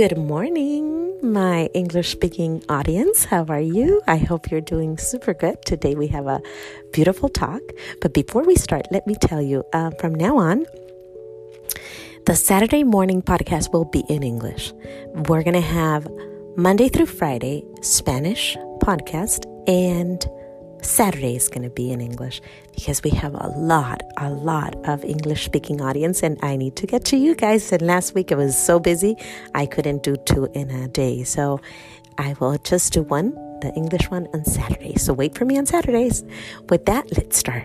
Good morning, my English speaking audience. How are you? I hope you're doing super good. Today we have a beautiful talk. But before we start, let me tell you uh, from now on, the Saturday morning podcast will be in English. We're going to have Monday through Friday Spanish podcast and Saturday is going to be in English because we have a lot, a lot of English speaking audience and I need to get to you guys. And last week it was so busy, I couldn't do two in a day. So I will just do one, the English one on Saturday. So wait for me on Saturdays. With that, let's start.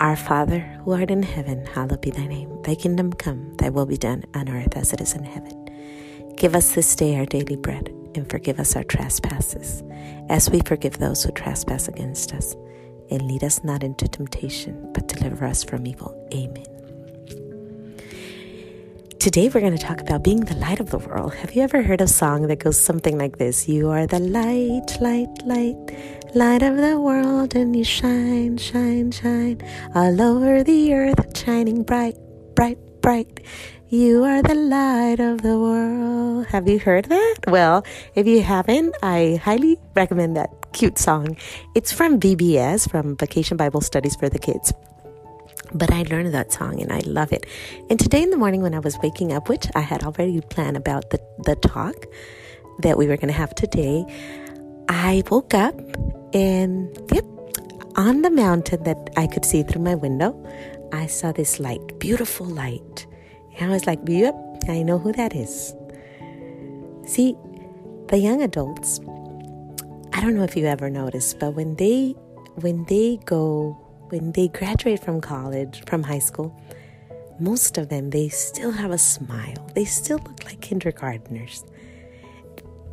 Our Father, who art in heaven, hallowed be thy name. Thy kingdom come, thy will be done on earth as it is in heaven. Give us this day our daily bread and forgive us our trespasses, as we forgive those who trespass against us. And lead us not into temptation, but deliver us from evil. Amen. Today we're going to talk about being the light of the world. Have you ever heard a song that goes something like this? You are the light, light, light, light of the world, and you shine, shine, shine all over the earth, shining bright, bright, bright. You are the light of the world. Have you heard that? Well, if you haven't, I highly recommend that cute song. It's from VBS, from Vacation Bible Studies for the Kids. But I learned that song and I love it. And today in the morning when I was waking up, which I had already planned about the, the talk that we were going to have today, I woke up and yep, on the mountain that I could see through my window, I saw this light, beautiful light. And I was like, yep, I know who that is. See, the young adults, I don't know if you ever noticed, but when they when they go when they graduate from college, from high school, most of them they still have a smile. They still look like kindergartners.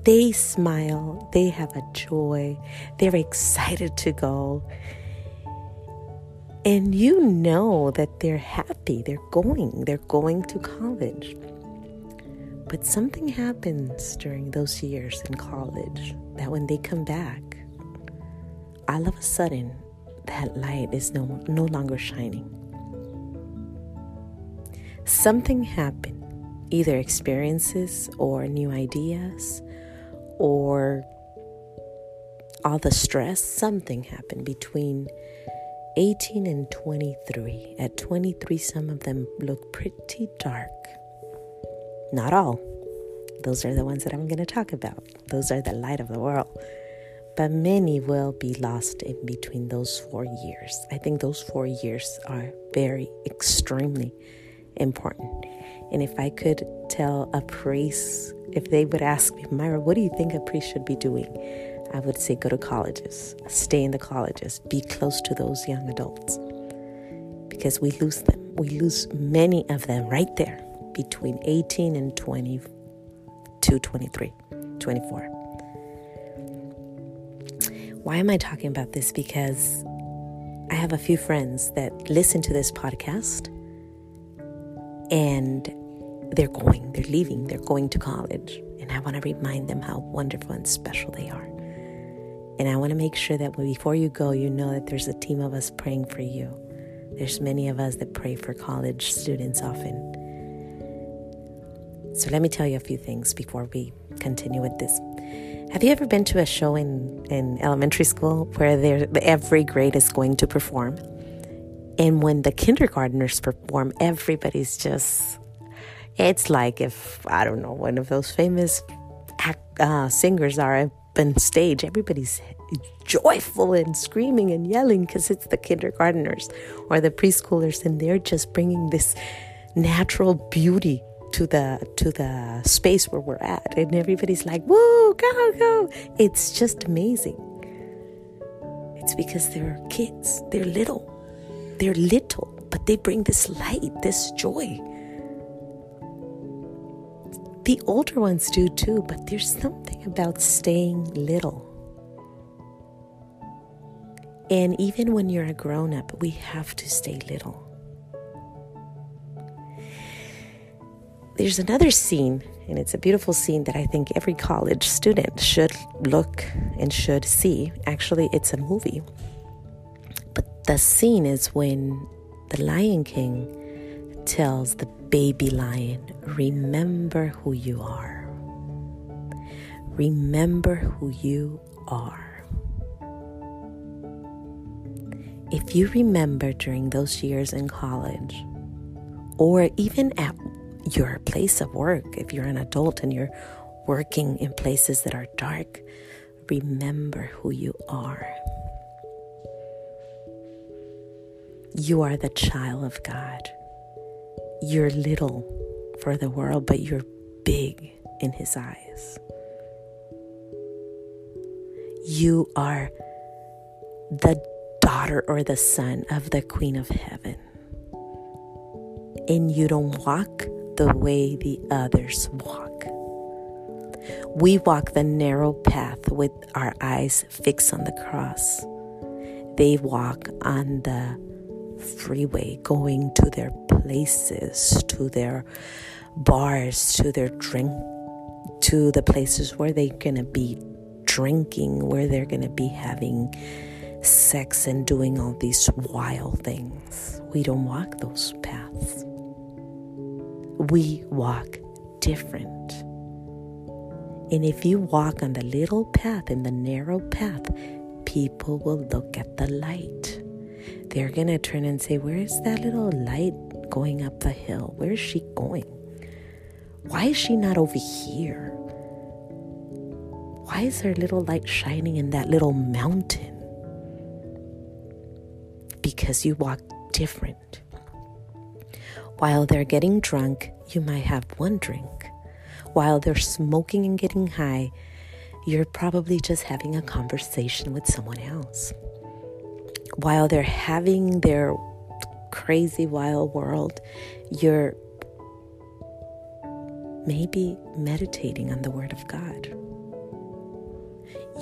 They smile, they have a joy, they're excited to go. And you know that they're happy, they're going, they're going to college. But something happens during those years in college that when they come back, all of a sudden, that light is no, no longer shining. Something happened, either experiences or new ideas or all the stress, something happened between 18 and 23. At 23, some of them look pretty dark. Not all. Those are the ones that I'm going to talk about. Those are the light of the world. But many will be lost in between those four years. I think those four years are very, extremely important. And if I could tell a priest, if they would ask me, Myra, what do you think a priest should be doing? I would say go to colleges, stay in the colleges, be close to those young adults because we lose them. We lose many of them right there between 18 and 22, 23, 24. Why am I talking about this? Because I have a few friends that listen to this podcast and they're going, they're leaving, they're going to college. And I want to remind them how wonderful and special they are. And I want to make sure that before you go, you know that there's a team of us praying for you. There's many of us that pray for college students often. So let me tell you a few things before we continue with this. Have you ever been to a show in, in elementary school where every grade is going to perform? And when the kindergartners perform, everybody's just, it's like if, I don't know, one of those famous uh, singers are up on stage, everybody's joyful and screaming and yelling because it's the kindergarteners or the preschoolers, and they're just bringing this natural beauty to the to the space where we're at. And everybody's like whoa go go. It's just amazing. It's because they're kids. They're little. They're little but they bring this light this joy the older ones do too, but there's something about staying little. And even when you're a grown up, we have to stay little. There's another scene, and it's a beautiful scene that I think every college student should look and should see. Actually, it's a movie. But the scene is when the Lion King tells the baby lion, Remember who you are. Remember who you are. If you remember during those years in college, or even at your place of work, if you're an adult and you're working in places that are dark, remember who you are. You are the child of God. You're little for the world, but you're big in His eyes. You are the daughter or the son of the Queen of Heaven. And you don't walk the way the others walk. We walk the narrow path with our eyes fixed on the cross. They walk on the freeway going to their places, to their bars, to their drink, to the places where they're going to be drinking, where they're going to be having sex and doing all these wild things. We don't walk those paths. We walk different. And if you walk on the little path, in the narrow path, people will look at the light. They're going to turn and say, Where's that little light going up the hill? Where is she going? Why is she not over here? Why is there little light shining in that little mountain? Because you walk different. While they're getting drunk, you might have one drink. While they're smoking and getting high, you're probably just having a conversation with someone else. While they're having their crazy wild world, you're maybe meditating on the Word of God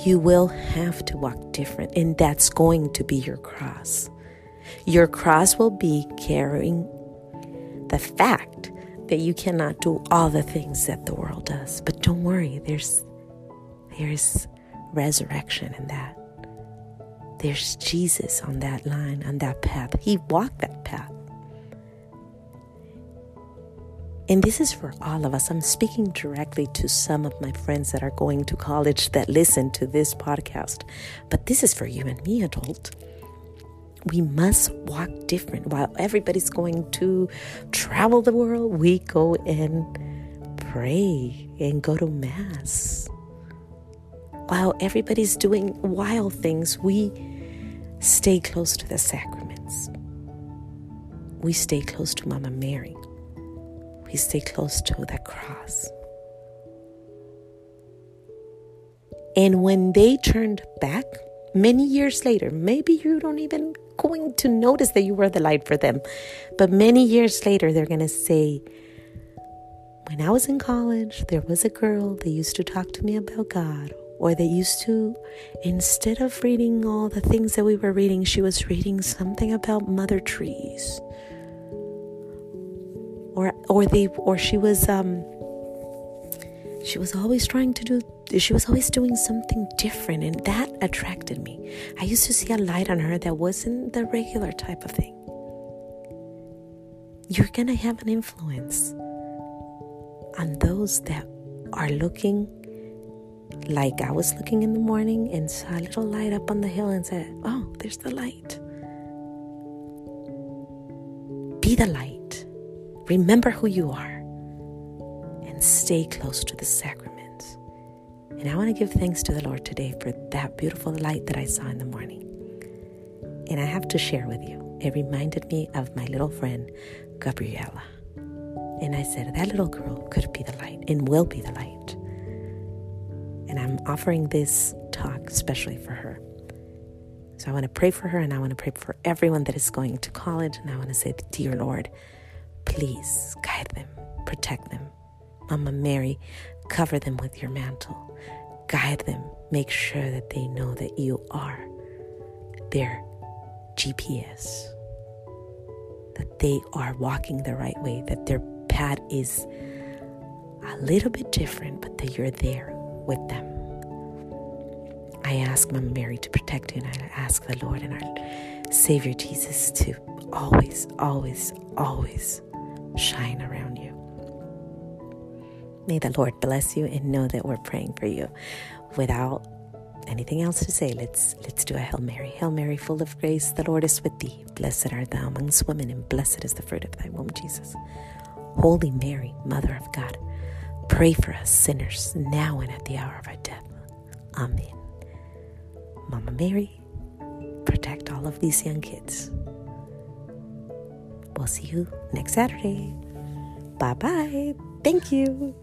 you will have to walk different, and that's going to be your cross. Your cross will be carrying the fact that you cannot do all the things that the world does. But don't worry, there's there's resurrection in that. There's Jesus on that line, on that path. He walked that path. And this is for all of us. I'm speaking directly to some of my friends that are going to college that listen to this podcast. But this is for you and me, adult. We must walk different. While everybody's going to travel the world, we go and pray and go to Mass. While everybody's doing wild things, we stay close to the sacraments. We stay close to Mama Mary we stay close to the cross. And when they turned back, many years later, maybe you don't even going to notice that you were the light for them, but many years later, they're going to say, When I was in college, there was a girl that used to talk to me about God, or they used to, instead of reading all the things that we were reading, she was reading something about Mother Teresa or or they or she was um she was always trying to do she was always doing something different and that attracted me. I used to see a light on her that wasn't the regular type of thing. You're gonna have an influence on those that are looking like i was looking in the morning and saw a little light up on the hill and said oh there's the light. Be the light Remember who you are and stay close to the sacraments. And I want to give thanks to the Lord today for that beautiful light that I saw in the morning. And I have to share with you, it reminded me of my little friend, Gabriella. And I said, that little girl could be the light and will be the light. And I'm offering this talk especially for her. So I want to pray for her and I want to pray for everyone that is going to college. And I want to say, Dear Lord, Please guide them, protect them. Mama Mary, cover them with your mantle. Guide them. Make sure that they know that you are their GPS, that they are walking the right way, that their path is a little bit different, but that you're there with them. I ask Mama Mary to protect you, and I ask the Lord and our Savior Jesus to always, always, always shine around you. May the Lord bless you and know that we're praying for you. Without anything else to say, let's let's do a Hail Mary. Hail Mary, full of grace, the Lord is with thee. Blessed art thou amongst women, and blessed is the fruit of thy womb, Jesus. Holy Mary, Mother of God, pray for us sinners now and at the hour of our death. Amen. Mama Mary, protect all of these young kids. We'll see you next Saturday. Bye bye. Thank you.